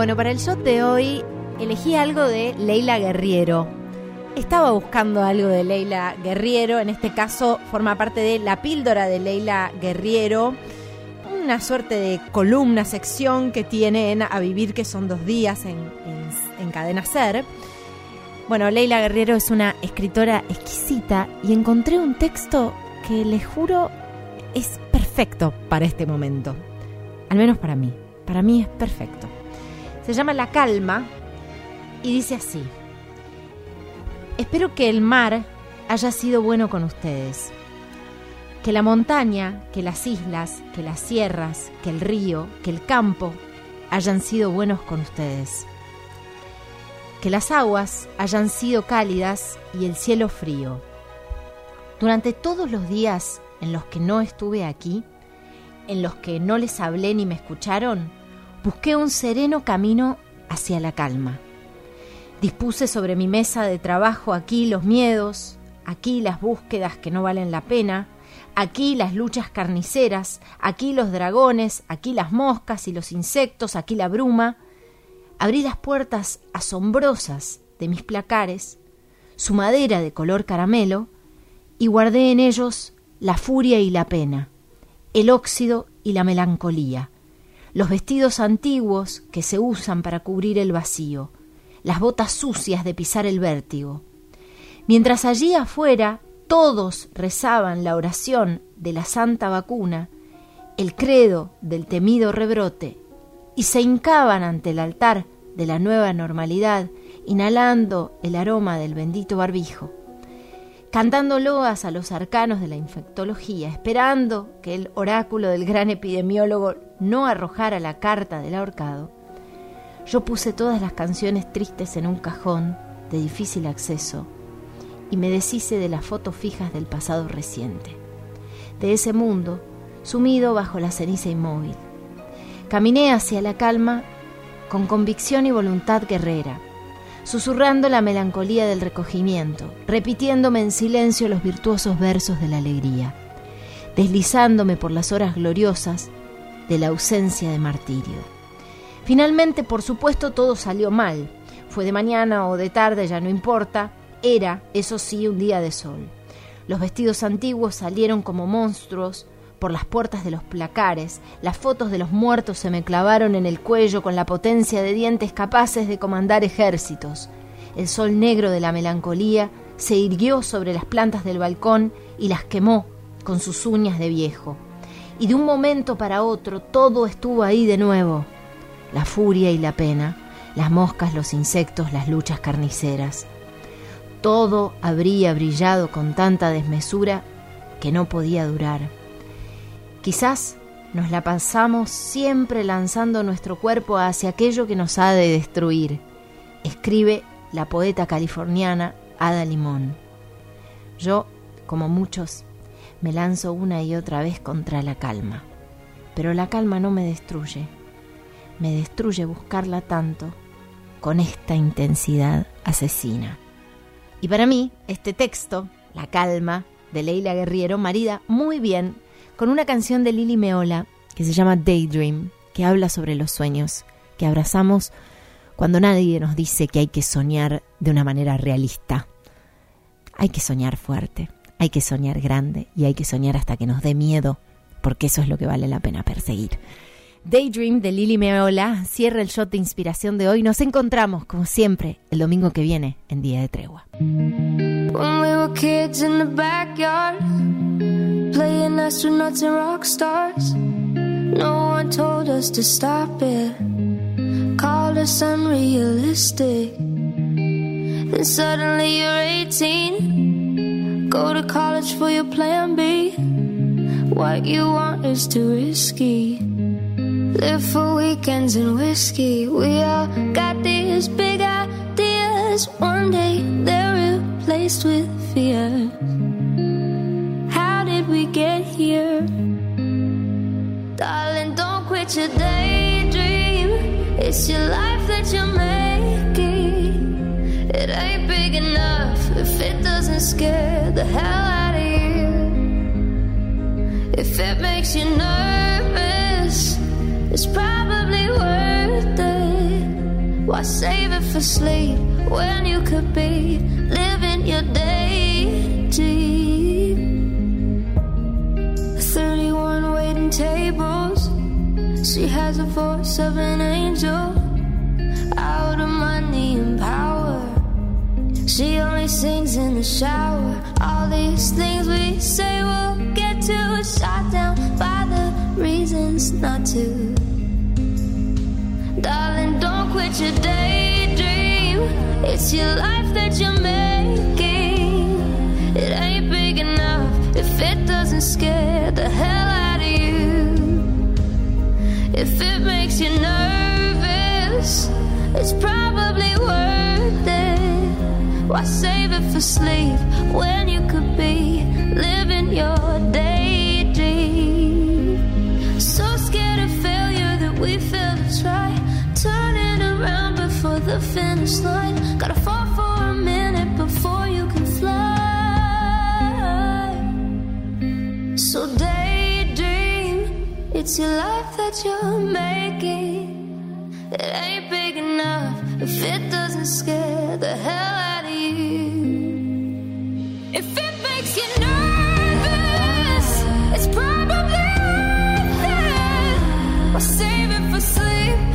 Bueno, para el shot de hoy elegí algo de Leila Guerriero. Estaba buscando algo de Leila Guerriero, en este caso forma parte de La píldora de Leila Guerriero, una suerte de columna, sección que tiene en A Vivir, que son dos días en, en Cadena Ser. Bueno, Leila Guerriero es una escritora exquisita y encontré un texto que les juro es perfecto para este momento. Al menos para mí. Para mí es perfecto. Se llama La Calma y dice así. Espero que el mar haya sido bueno con ustedes. Que la montaña, que las islas, que las sierras, que el río, que el campo hayan sido buenos con ustedes. Que las aguas hayan sido cálidas y el cielo frío. Durante todos los días en los que no estuve aquí, en los que no les hablé ni me escucharon, busqué un sereno camino hacia la calma. Dispuse sobre mi mesa de trabajo aquí los miedos, aquí las búsquedas que no valen la pena, aquí las luchas carniceras, aquí los dragones, aquí las moscas y los insectos, aquí la bruma. Abrí las puertas asombrosas de mis placares, su madera de color caramelo, y guardé en ellos la furia y la pena, el óxido y la melancolía, los vestidos antiguos que se usan para cubrir el vacío, las botas sucias de pisar el vértigo. Mientras allí afuera todos rezaban la oración de la santa vacuna, el credo del temido rebrote, y se hincaban ante el altar de la nueva normalidad, inhalando el aroma del bendito barbijo cantando loas a los arcanos de la infectología, esperando que el oráculo del gran epidemiólogo no arrojara la carta del ahorcado, yo puse todas las canciones tristes en un cajón de difícil acceso y me deshice de las fotos fijas del pasado reciente, de ese mundo sumido bajo la ceniza inmóvil. Caminé hacia la calma con convicción y voluntad guerrera, susurrando la melancolía del recogimiento, repitiéndome en silencio los virtuosos versos de la alegría, deslizándome por las horas gloriosas de la ausencia de martirio. Finalmente, por supuesto, todo salió mal. Fue de mañana o de tarde, ya no importa. Era, eso sí, un día de sol. Los vestidos antiguos salieron como monstruos por las puertas de los placares, las fotos de los muertos se me clavaron en el cuello con la potencia de dientes capaces de comandar ejércitos. El sol negro de la melancolía se irguió sobre las plantas del balcón y las quemó con sus uñas de viejo. Y de un momento para otro todo estuvo ahí de nuevo. La furia y la pena, las moscas, los insectos, las luchas carniceras. Todo habría brillado con tanta desmesura que no podía durar. Quizás nos la pasamos siempre lanzando nuestro cuerpo hacia aquello que nos ha de destruir, escribe la poeta californiana Ada Limón. Yo, como muchos, me lanzo una y otra vez contra la calma, pero la calma no me destruye, me destruye buscarla tanto con esta intensidad asesina. Y para mí, este texto, La calma, de Leila Guerriero, marida muy bien con una canción de Lili Meola que se llama Daydream, que habla sobre los sueños que abrazamos cuando nadie nos dice que hay que soñar de una manera realista. Hay que soñar fuerte, hay que soñar grande y hay que soñar hasta que nos dé miedo, porque eso es lo que vale la pena perseguir. Daydream de Lili Meola cierra el shot de inspiración de hoy. Nos encontramos, como siempre, el domingo que viene en Día de Tregua. Playing astronauts and rock stars. No one told us to stop it, called us unrealistic. Then suddenly you're 18, go to college for your plan B. What you want is too risky. Live for weekends and whiskey. We all got these big ideas. One day they're replaced with fears your daydream. It's your life that you're making. It ain't big enough if it doesn't scare the hell out of you. If it makes you nervous, it's probably worth it. Why save it for sleep when you could be living your day She has a voice of an angel. Out of money and power. She only sings in the shower. All these things we say we'll get to shot down by the reasons not to. Darling, don't quit your daydream. It's your life that you're making. It ain't big enough if it doesn't scare it's probably worth it. Why save it for sleep when you could be living your daydream? So scared of failure that we fail to try. Turning around before the finish line. Gotta fall for a minute before you can fly. So daydream, it's your life that you're making. If it doesn't scare the hell out of you. If it makes you nervous, it's probably worth it. Save it for sleep